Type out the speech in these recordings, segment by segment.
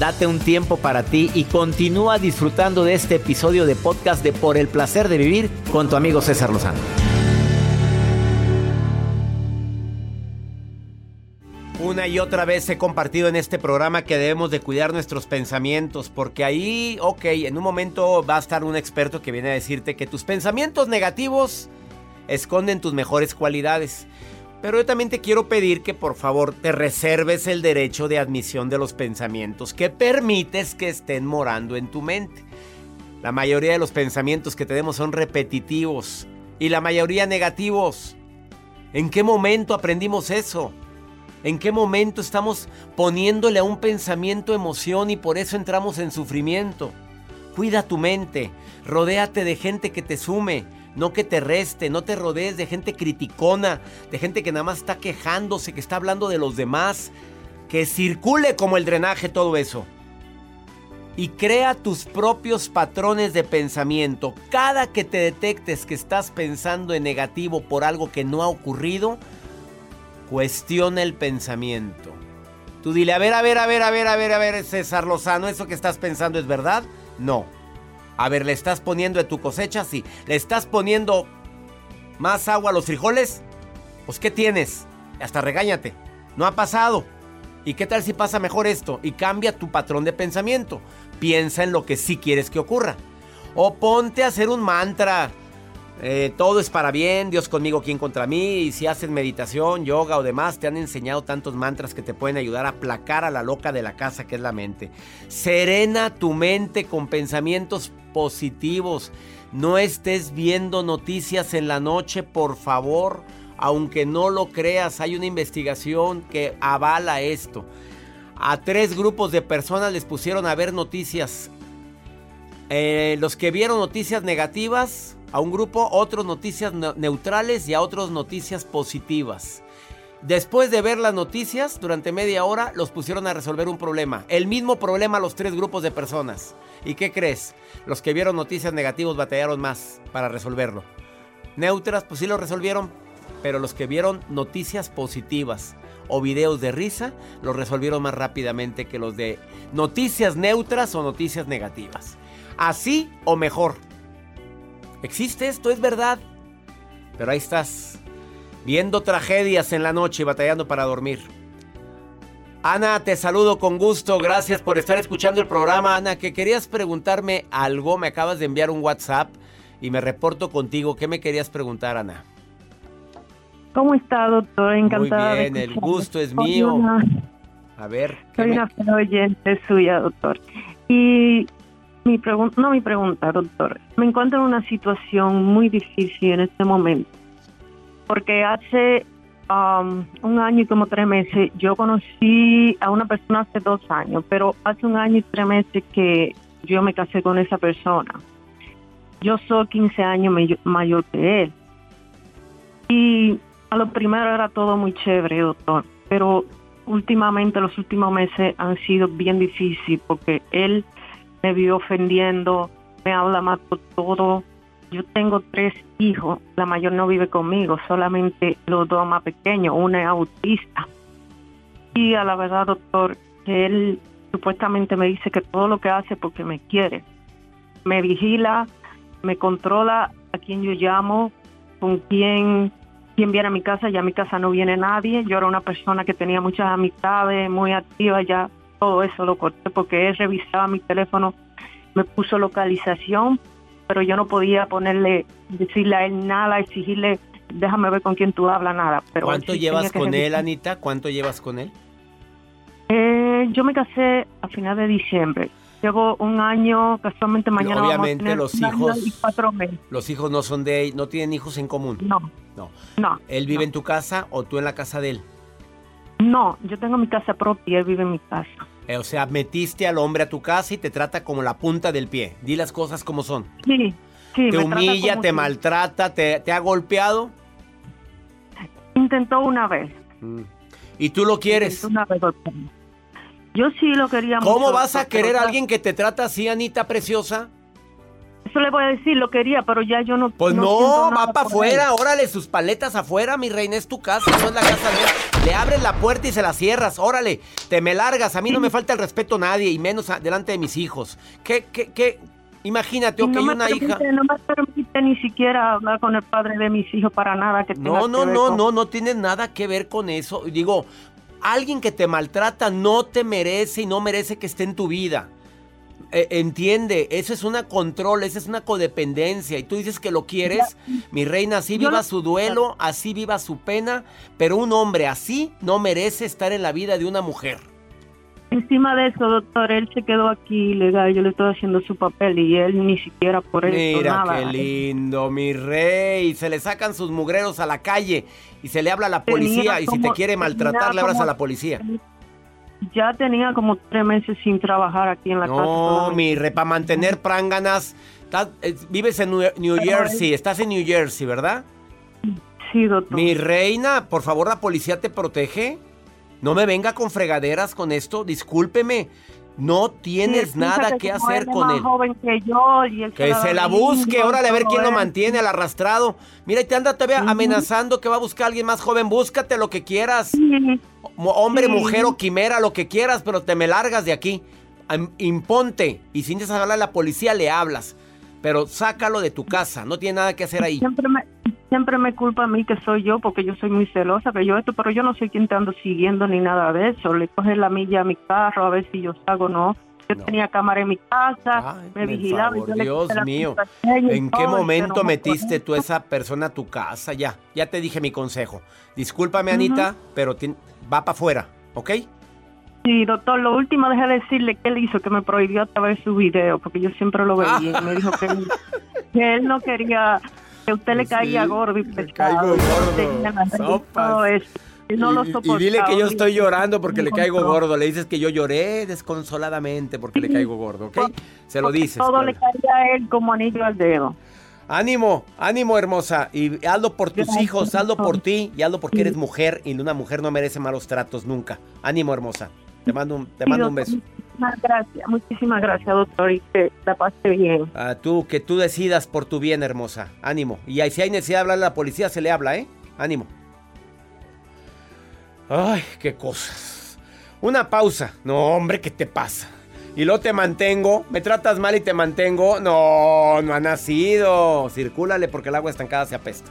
Date un tiempo para ti y continúa disfrutando de este episodio de podcast de Por el placer de vivir con tu amigo César Lozano. Una y otra vez he compartido en este programa que debemos de cuidar nuestros pensamientos, porque ahí, ok, en un momento va a estar un experto que viene a decirte que tus pensamientos negativos esconden tus mejores cualidades. Pero yo también te quiero pedir que por favor te reserves el derecho de admisión de los pensamientos que permites que estén morando en tu mente. La mayoría de los pensamientos que tenemos son repetitivos y la mayoría negativos. ¿En qué momento aprendimos eso? ¿En qué momento estamos poniéndole a un pensamiento emoción y por eso entramos en sufrimiento? Cuida tu mente, rodéate de gente que te sume, no que te reste, no te rodees de gente criticona, de gente que nada más está quejándose, que está hablando de los demás, que circule como el drenaje todo eso. Y crea tus propios patrones de pensamiento. Cada que te detectes que estás pensando en negativo por algo que no ha ocurrido, cuestiona el pensamiento. Tú dile, a ver, a ver, a ver, a ver, a ver, a ver, César Lozano, ¿eso que estás pensando es verdad? No. A ver, ¿le estás poniendo de tu cosecha? Sí. ¿Le estás poniendo más agua a los frijoles? Pues ¿qué tienes? Hasta regáñate. No ha pasado. ¿Y qué tal si pasa mejor esto? Y cambia tu patrón de pensamiento. Piensa en lo que sí quieres que ocurra. O ponte a hacer un mantra. Eh, todo es para bien, Dios conmigo, ¿quién contra mí? Y si haces meditación, yoga o demás, te han enseñado tantos mantras que te pueden ayudar a aplacar a la loca de la casa que es la mente. Serena tu mente con pensamientos positivos. No estés viendo noticias en la noche, por favor. Aunque no lo creas, hay una investigación que avala esto. A tres grupos de personas les pusieron a ver noticias. Eh, los que vieron noticias negativas a un grupo, otros noticias neutrales y a otros noticias positivas. Después de ver las noticias, durante media hora los pusieron a resolver un problema. El mismo problema a los tres grupos de personas. ¿Y qué crees? Los que vieron noticias negativas batallaron más para resolverlo. Neutras, pues sí lo resolvieron, pero los que vieron noticias positivas o videos de risa, lo resolvieron más rápidamente que los de noticias neutras o noticias negativas. Así o mejor. Existe esto, es verdad. Pero ahí estás, viendo tragedias en la noche y batallando para dormir. Ana, te saludo con gusto. Gracias por estar escuchando el programa. Ana, que querías preguntarme algo. Me acabas de enviar un WhatsApp y me reporto contigo. ¿Qué me querías preguntar, Ana? ¿Cómo está, doctor? Encantada. Muy bien, el gusto es mío. A ver. Soy una oyente suya, doctor. Y mi pregunta, no mi pregunta, doctor. Me encuentro en una situación muy difícil en este momento. Porque hace um, un año y como tres meses yo conocí a una persona hace dos años, pero hace un año y tres meses que yo me casé con esa persona. Yo soy 15 años mayor que él. Y a lo primero era todo muy chévere, doctor, pero últimamente los últimos meses han sido bien difíciles porque él me vio ofendiendo, me habla mal por todo. Yo tengo tres hijos, la mayor no vive conmigo, solamente los dos más pequeños, una es autista. Y a la verdad, doctor, él supuestamente me dice que todo lo que hace porque me quiere. Me vigila, me controla a quien yo llamo, con quién, quién viene a mi casa, ya a mi casa no viene nadie. Yo era una persona que tenía muchas amistades, muy activa, ya todo eso lo corté porque él revisaba mi teléfono, me puso localización, pero yo no podía ponerle, decirle a él nada, exigirle, déjame ver con quién tú hablas, nada. Pero ¿Cuánto llevas con él, Anita? ¿Cuánto llevas con él? Eh, yo me casé a final de diciembre. Llevo un año, casualmente mañana Obviamente vamos a los tener hijos- y cuatro meses. Los hijos no son de no tienen hijos en común. No, No. no. ¿Él vive no. en tu casa o tú en la casa de él? No, yo tengo mi casa propia y él vive en mi casa. Eh, o sea, metiste al hombre a tu casa y te trata como la punta del pie. Di las cosas como son. Sí, sí. te humilla, te si- maltrata, te, te ha golpeado. Intentó una vez. Mm. Y tú lo quieres. Una vez. Yo sí lo quería ¿Cómo mucho, vas a querer a alguien que te trata así, Anita preciosa? Eso le voy a decir, lo quería, pero ya yo no. Pues no, nada va para afuera, órale, sus paletas afuera, mi reina, es tu casa, no es la casa de. Le abres la puerta y se la cierras, órale, te me largas, a mí no me falta el respeto a nadie, y menos a- delante de mis hijos. ¿Qué, qué, qué? Imagínate, ok, no una permite, hija... No me permite ni siquiera hablar con el padre de mis hijos para nada que No, que no, no, con- no, no tiene nada que ver con eso. Digo, alguien que te maltrata no te merece y no merece que esté en tu vida. Eh, entiende, eso es una control, esa es una codependencia. Y tú dices que lo quieres, mi reina, así Yo viva lo- su duelo, así viva su pena, pero un hombre así no merece estar en la vida de una mujer. Encima de eso, doctor, él se quedó aquí legal. Yo le estoy haciendo su papel y él ni siquiera por eso Mira nada. qué lindo, mi rey. Se le sacan sus mugreros a la calle y se le habla a la policía. Y si te quiere maltratar, le hablas a la policía. Ya tenía como tres meses sin trabajar aquí en la casa. No, mi re, para mantener pránganas. estás- eh, vives en New, New Jersey, estás en New Jersey, ¿verdad? Sí, doctor. Mi reina, por favor, la policía te protege. No me venga con fregaderas con esto, discúlpeme. No tienes nada que hacer con más él. joven que yo y él Que da se la busque, órale a ver quién lo mantiene al arrastrado. Mira, y te anda todavía amenazando que va a buscar a alguien más joven. Búscate lo que quieras. Sí, Hombre, Sí. mujer o quimera, lo que quieras, pero te me largas de aquí. Imponte. Y si necesitas hablar a la policía, le hablas. Pero sácalo de tu casa. No tiene nada que hacer ahí. Siempre me, siempre me culpa a mí que soy yo porque yo soy muy celosa, que yo esto, pero yo no soy quien te ando siguiendo ni nada de eso. Le coge la milla a mi carro a ver si yo salgo o no. Yo No. tenía cámara en mi casa, Ay, me vigilaba. y favor, yo Dios mío. ¿En qué momento metiste tú a esa persona a tu casa? Ya, ya te dije mi consejo. Discúlpame, Anita, pero va para afuera, ¿ok? Sí, doctor, lo último dejé de decirle que él hizo, que me prohibió hasta ver su video, porque yo siempre lo veía. y me dijo que él no quería, que usted le caía gordo y que gordo, todo no lo y, dile que yo estoy llorando porque le caigo gordo. Le dices que yo lloré desconsoladamente porque le caigo gordo, ¿ok? Se lo dices. Todo le caía a él como anillo al dedo. Ánimo, ánimo hermosa. Y hazlo por tus hijos, hazlo por ti y hazlo porque eres mujer y una mujer no merece malos tratos nunca. Ánimo hermosa. Te mando un, te mando un beso. Muchísimas gracias, muchísimas gracias, doctor, y que la pase bien. Ah, tú, que tú decidas por tu bien, hermosa. Ánimo. Y ahí, si hay necesidad de hablar a la policía, se le habla, ¿eh? Ánimo. Ay, qué cosas. Una pausa. No, hombre, ¿qué te pasa? Y luego te mantengo. ¿Me tratas mal y te mantengo? No, no ha nacido. Circúlale porque el agua estancada se apesta.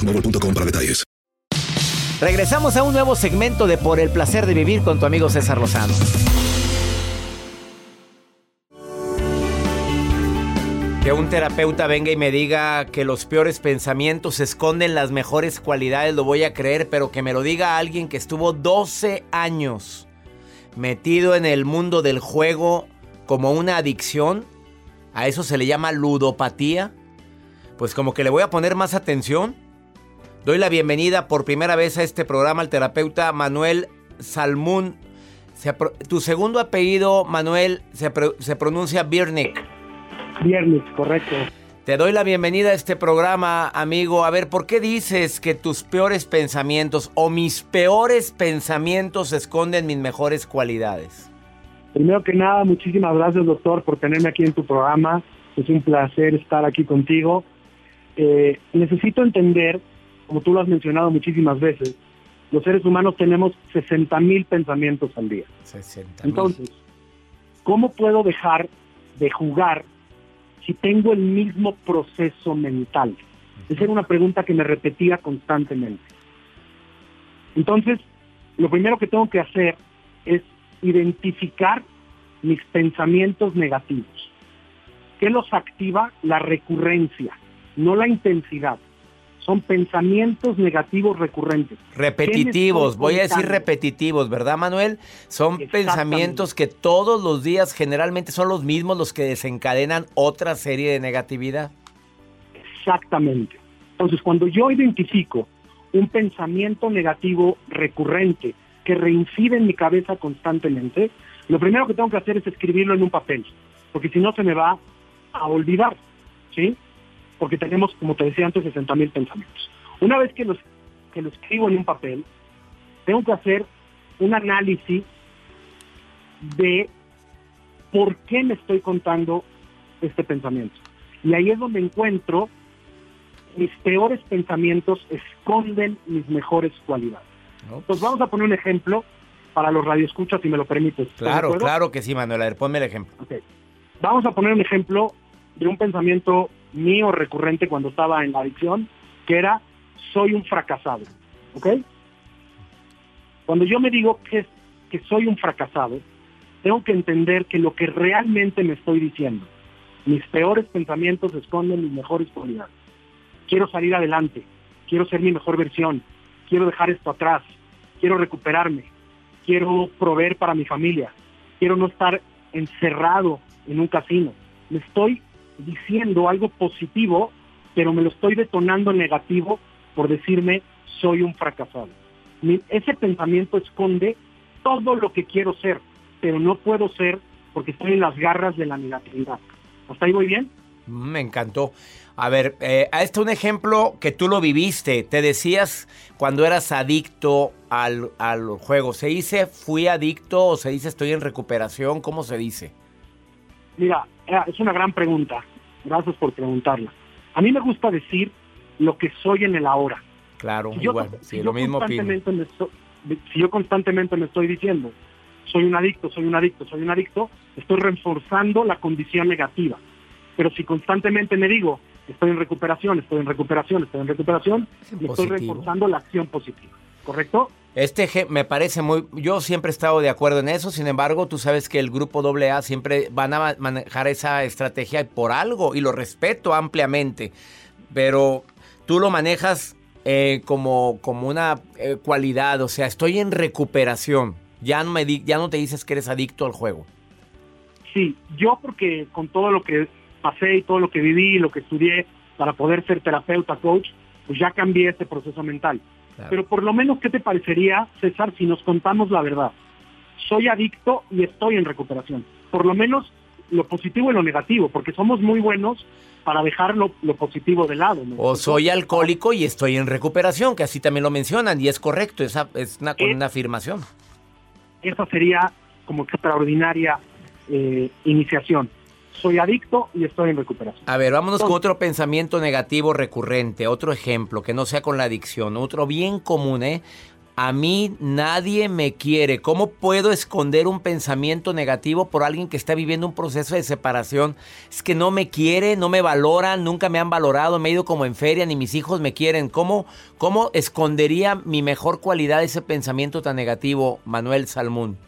boostmobile.com para detalles. Regresamos a un nuevo segmento de Por el placer de vivir con tu amigo César Lozano. Que un terapeuta venga y me diga que los peores pensamientos esconden las mejores cualidades, lo voy a creer, pero que me lo diga alguien que estuvo 12 años metido en el mundo del juego como una adicción, a eso se le llama ludopatía, pues como que le voy a poner más atención. Doy la bienvenida por primera vez a este programa al terapeuta Manuel Salmún. tu segundo apellido, Manuel, se, se pronuncia Birnik. Viernes, correcto. Te doy la bienvenida a este programa, amigo. A ver, ¿por qué dices que tus peores pensamientos o mis peores pensamientos esconden mis mejores cualidades? Primero que nada, muchísimas gracias, doctor, por tenerme aquí en tu programa. Es un placer estar aquí contigo. Eh, necesito entender, como tú lo has mencionado muchísimas veces, los seres humanos tenemos 60 mil pensamientos al día. 60 Entonces, ¿cómo puedo dejar de jugar si tengo el mismo proceso mental? Esa era una pregunta que me repetía constantemente. Entonces, lo primero que tengo que hacer es identificar mis pensamientos negativos. ¿Qué los activa? La recurrencia, no la intensidad. Son pensamientos negativos recurrentes. Repetitivos, voy a decir repetitivos, ¿verdad Manuel? Son pensamientos que todos los días generalmente son los mismos los que desencadenan otra serie de negatividad. Exactamente. Entonces, cuando yo identifico un pensamiento negativo recurrente que reincide en mi cabeza constantemente, lo primero que tengo que hacer es escribirlo en un papel, porque si no se me va a olvidar, ¿sí? Porque tenemos, como te decía antes, 60 mil pensamientos. Una vez que los, que lo escribo en un papel, tengo que hacer un análisis de por qué me estoy contando este pensamiento. Y ahí es donde encuentro mis peores pensamientos esconden mis mejores cualidades. Entonces vamos a poner un ejemplo para los radioescuchas, si me lo permites. Claro, claro que sí, Manuel. A ver, ponme el ejemplo. Vamos a poner un ejemplo de un pensamiento mío recurrente cuando estaba en la adicción, que era, soy un fracasado. ¿Ok? Cuando yo me digo que, que soy un fracasado, tengo que entender que lo que realmente me estoy diciendo, mis peores pensamientos esconden mis mejores cualidades. Quiero salir adelante, quiero ser mi mejor versión, quiero dejar esto atrás, quiero recuperarme, quiero proveer para mi familia, quiero no estar encerrado en un casino. Me estoy diciendo algo positivo, pero me lo estoy detonando negativo por decirme soy un fracasado. ese pensamiento esconde todo lo que quiero ser, pero no puedo ser porque estoy en las garras de la negatividad. ¿Hasta ahí voy bien? Me encantó. A ver, eh, a este un ejemplo que tú lo viviste. Te decías cuando eras adicto al, al juego. ¿Se dice fui adicto o se dice estoy en recuperación? ¿Cómo se dice? Mira, eh, es una gran pregunta. Gracias por preguntarla. A mí me gusta decir lo que soy en el ahora. Claro, igual. sí, lo mismo constantemente me Si yo constantemente me estoy diciendo, soy un adicto, soy un adicto, soy un adicto, estoy reforzando la condición negativa. Pero si constantemente me digo, estoy en recuperación, estoy en recuperación, estoy en recuperación, me estoy reforzando la acción positiva. ¿Correcto? Este me parece muy... Yo siempre he estado de acuerdo en eso, sin embargo, tú sabes que el grupo AA siempre van a manejar esa estrategia por algo y lo respeto ampliamente, pero tú lo manejas eh, como, como una eh, cualidad, o sea, estoy en recuperación, ya no, me ya no te dices que eres adicto al juego. Sí, yo porque con todo lo que pasé y todo lo que viví y lo que estudié para poder ser terapeuta, coach, pues ya cambié este proceso mental. Pero por lo menos, ¿qué te parecería, César, si nos contamos la verdad? Soy adicto y estoy en recuperación. Por lo menos lo positivo y lo negativo, porque somos muy buenos para dejar lo, positivo de lado. O soy alcohólico y estoy en recuperación, que así también lo mencionan, y es correcto, esa es una, eh, una afirmación. Esa sería como extraordinaria eh, iniciación soy adicto y estoy en recuperación. A ver, vámonos con otro pensamiento negativo recurrente, otro ejemplo, que no sea con la adicción, otro bien común, ¿eh? A mí nadie me quiere. ¿Cómo puedo esconder un pensamiento negativo por alguien que está viviendo un proceso de separación? Es que no me quiere, no me valoran, nunca me han valorado, me he ido como en feria, ni mis hijos me quieren. ¿Cómo, cómo escondería mi mejor cualidad ese pensamiento tan negativo, Manuel Salmón?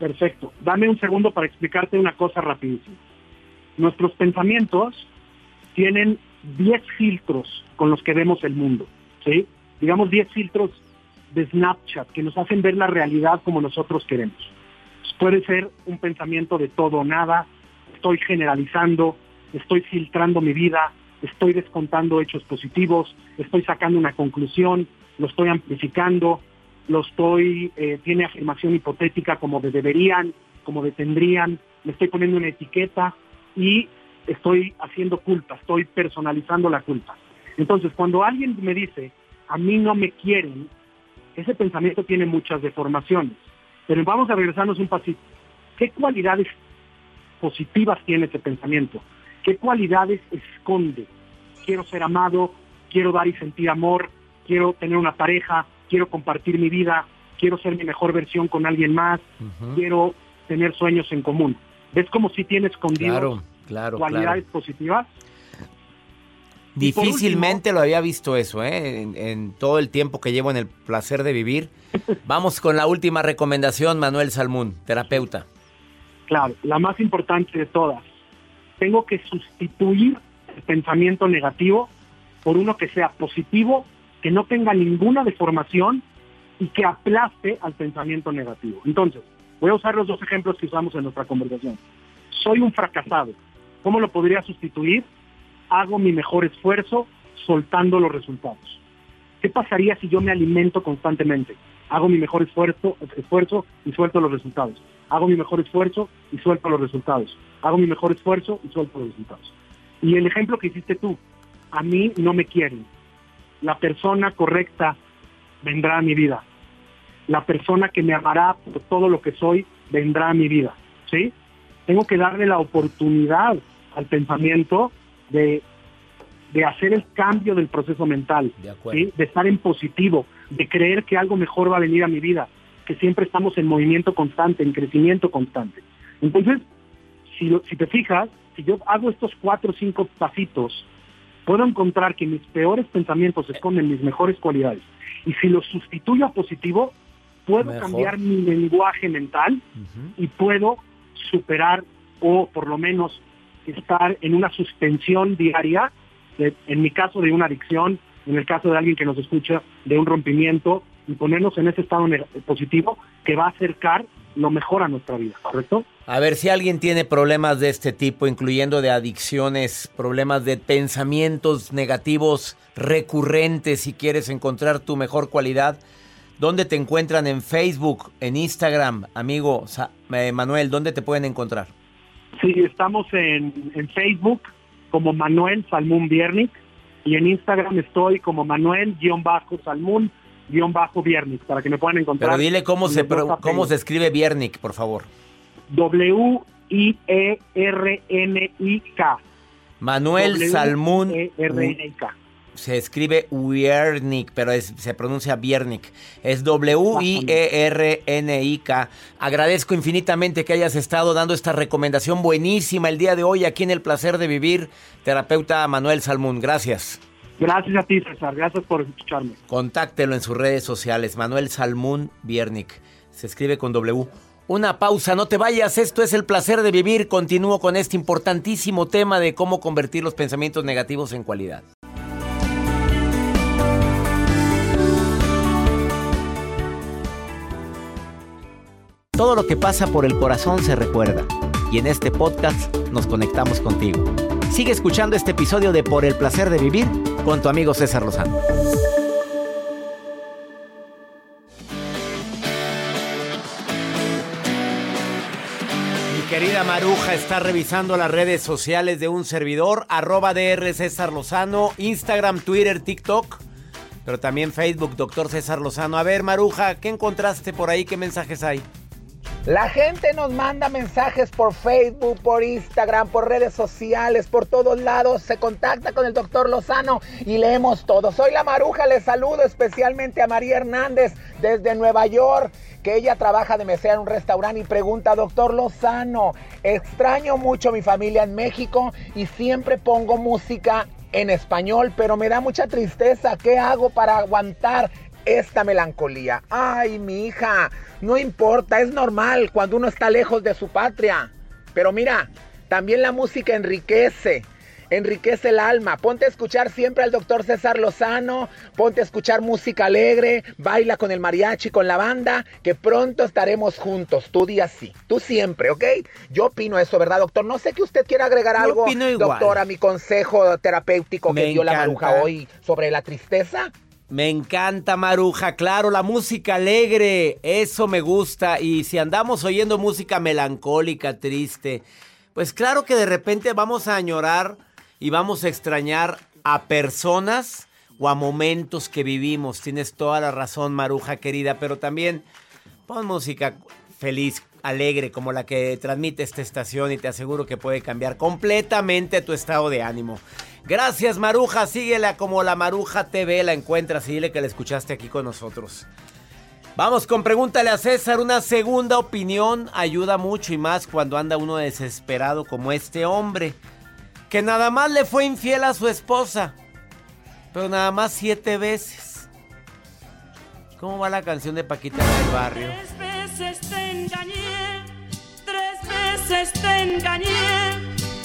Perfecto. Dame un segundo para explicarte una cosa rapidísimo. Nuestros pensamientos tienen 10 filtros con los que vemos el mundo, ¿sí? Digamos 10 filtros de Snapchat que nos hacen ver la realidad como nosotros queremos. Puede ser un pensamiento de todo o nada, estoy generalizando, estoy filtrando mi vida, estoy descontando hechos positivos, estoy sacando una conclusión, lo estoy amplificando, lo estoy, eh, tiene afirmación hipotética como de deberían, como de tendrían, me estoy poniendo una etiqueta y estoy haciendo culpa, estoy personalizando la culpa. Entonces, cuando alguien me dice, a mí no me quieren, ese pensamiento tiene muchas deformaciones. Pero vamos a regresarnos un pasito. ¿Qué cualidades positivas tiene ese pensamiento? ¿Qué cualidades esconde? Quiero ser amado, quiero dar y sentir amor, quiero tener una pareja, quiero compartir mi vida, quiero ser mi mejor versión con alguien más, quiero tener sueños en común. ¿Ves como si tiene escondido cualidades positivas? Difícilmente lo había visto eso, ¿eh? En, todo el tiempo que llevo en el placer de vivir. Vamos con la última recomendación, Manuel Salmún, terapeuta. Claro, la más importante de todas. Tengo que sustituir el pensamiento negativo por uno que sea positivo, que no tenga ninguna deformación y que aplaste al pensamiento negativo. Entonces, voy a usar los dos ejemplos que usamos en nuestra conversación. Soy un fracasado. ¿Cómo lo podría sustituir? hago mi mejor esfuerzo soltando los resultados. ¿Qué pasaría si yo me alimento constantemente? Hago mi mejor esfuerzo, esfuerzo y suelto los resultados. Hago mi mejor esfuerzo y suelto los resultados. Hago mi mejor esfuerzo y suelto los resultados. Y el ejemplo que hiciste tú, a mí no me quieren. La persona correcta vendrá a mi vida. La persona que me amará por todo lo que soy vendrá a mi vida. ¿Sí? Tengo que darle la oportunidad al pensamiento de, hacer el cambio del proceso mental, de, estar en positivo, de creer que algo mejor va a venir a mi vida, que siempre estamos en movimiento constante, en crecimiento constante. Entonces, si, si te fijas, si yo hago estos cuatro o cinco pasitos, puedo encontrar que mis peores pensamientos esconden mis mejores cualidades. Y si los sustituyo a positivo, puedo cambiar mi lenguaje mental y puedo superar o por lo menos estar en una suspensión diaria, en mi caso de una adicción, en el caso de alguien que nos escucha de un rompimiento, y ponernos en ese estado positivo que va a acercar lo mejor a nuestra vida, ¿correcto? A ver, si alguien tiene problemas de este tipo, incluyendo de adicciones, problemas de pensamientos negativos recurrentes, si quieres encontrar tu mejor cualidad, ¿dónde te encuentran en Facebook, en Instagram, amigo eh, Manuel? ¿Dónde te pueden encontrar? Sí, estamos en, Facebook como Manuel Salmún Viernic y en Instagram estoy como Manuel-Salmún-Viernic para que me puedan encontrar. Pero dile cómo se, cómo se escribe Viernic, por favor. W-I-E-R-N-I-K. Manuel Salmún. E-R-N-I-K se escribe Wiernik, pero se pronuncia Viernik. Es W-I-E-R-N-I-K. Agradezco infinitamente que hayas estado dando esta recomendación buenísima el día de hoy aquí en El Placer de Vivir, terapeuta Manuel Salmún. Gracias. Gracias a ti, César. Gracias por escucharme. Contáctelo en sus redes sociales. Manuel Salmún Viernik. Se escribe con W. Una pausa, no te vayas, esto es el placer de vivir. Continúo con este importantísimo tema de cómo convertir los pensamientos negativos en cualidad. Todo lo que pasa por el corazón se recuerda y en este podcast nos conectamos contigo. Sigue escuchando este episodio de Por el placer de vivir con tu amigo César Lozano. Mi querida Maruja está revisando las redes sociales de un servidor, arroba DR César Lozano, Instagram, Twitter, TikTok, pero también Facebook, doctor César Lozano. A ver, Maruja, ¿qué encontraste por ahí? ¿Qué mensajes hay? La gente nos manda mensajes por Facebook, por Instagram, por redes sociales, por todos lados. Se contacta con el doctor Lozano y leemos todo. Soy la Maruja, les saludo especialmente a María Hernández desde Nueva York que ella trabaja de mesera en un restaurante y pregunta, doctor Lozano, extraño mucho mi familia en México y siempre pongo música en español, pero me da mucha tristeza. ¿Qué hago para aguantar esta melancolía. Ay, mi hija, no importa, es normal cuando uno está lejos de su patria. Pero mira, También la música enriquece enriquece el alma. Ponte a escuchar siempre al doctor César Lozano, ponte a escuchar música alegre, baila con el mariachi, con la banda, que pronto estaremos juntos. Tú día sí, tú siempre, ¿ok? Yo opino eso, ¿verdad, doctor? No sé que usted quiera agregar algo, doctor, a mi consejo terapéutico que dio la maruja hoy sobre la tristeza. Me encanta Maruja, claro, la música alegre, eso me gusta. Y si andamos oyendo música melancólica, triste, pues claro que de repente vamos a añorar y vamos a extrañar a personas o a momentos que vivimos. Tienes toda la razón, Maruja querida, pero también pon música feliz, alegre, como la que transmite esta estación y te aseguro que puede cambiar completamente tu estado de ánimo. Gracias, Maruja. Síguela como la Maruja TV, la encuentras y que la escuchaste aquí con nosotros. Vamos con pregúntale a César. Una segunda opinión ayuda mucho y más cuando anda uno desesperado como este hombre que nada más le fue infiel a su esposa, pero nada más siete veces. ¿Cómo va la canción de Paquita del barrio? Tres veces te engañé, tres veces te engañé,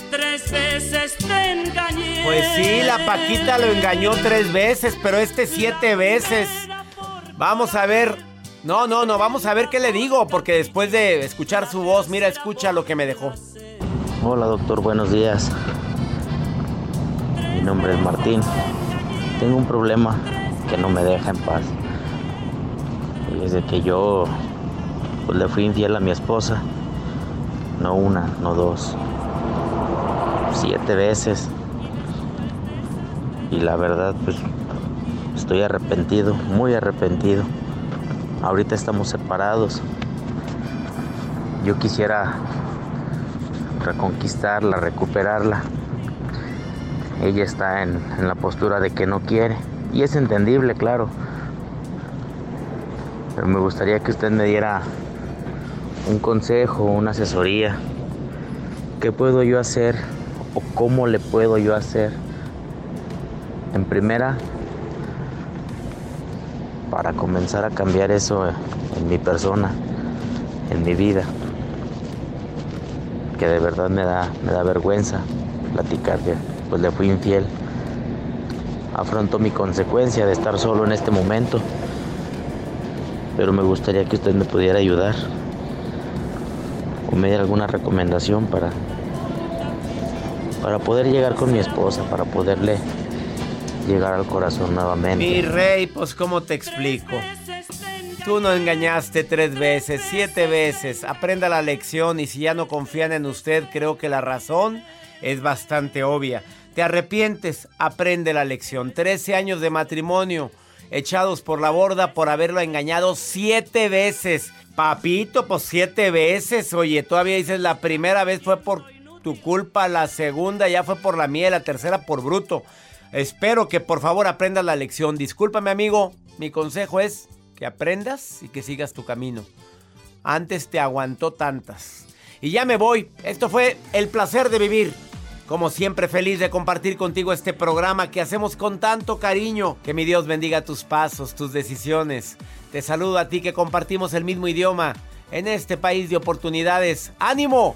tres veces te engañé. Pues sí, la Paquita lo engañó tres veces, pero este siete veces. Vamos a ver. No, no, no, vamos a ver qué le digo, porque después de escuchar su voz, mira, escucha lo que me dejó. Hola doctor, buenos días. Mi nombre es Martín. Tengo un problema que no me deja en paz. Y desde que yo pues, le fui infiel a mi esposa, no una, no dos, siete veces. Y la verdad, pues estoy arrepentido, muy arrepentido. Ahorita estamos separados. Yo quisiera reconquistarla, recuperarla ella está en, la postura de que no quiere. Y es entendible, claro. Pero me gustaría que usted me diera un consejo, una asesoría. ¿Qué puedo yo hacer o cómo le puedo yo hacer? En primera, para comenzar a cambiar eso en mi persona, en mi vida, que de verdad me da, me da vergüenza platicar de, pues le fui infiel. Afronto mi consecuencia de estar solo en este momento, pero me gustaría que usted me pudiera ayudar o me diera alguna recomendación para para poder llegar con mi esposa, para poderle llegar al corazón nuevamente. Mi rey, pues cómo te explico. Tú no engañaste tres veces, siete veces. Aprenda la lección y si ya no confían en usted, creo que la razón es bastante obvia. Te arrepientes, aprende la lección. 13 años de matrimonio echados por la borda por haberlo engañado siete veces. Papito, pues siete veces. Oye, todavía dices la primera vez fue por tu culpa, la segunda ya fue por la mía, la tercera por bruto. Espero que por favor aprendas la lección. Discúlpame amigo, mi consejo es que aprendas y que sigas tu camino. Antes te aguantó tantas. Y ya me voy. Esto fue el placer de vivir. Como siempre, feliz de compartir contigo este programa que hacemos con tanto cariño. Que mi Dios bendiga tus pasos, tus decisiones. Te saludo a ti que compartimos el mismo idioma en este país de oportunidades. ¡Ánimo!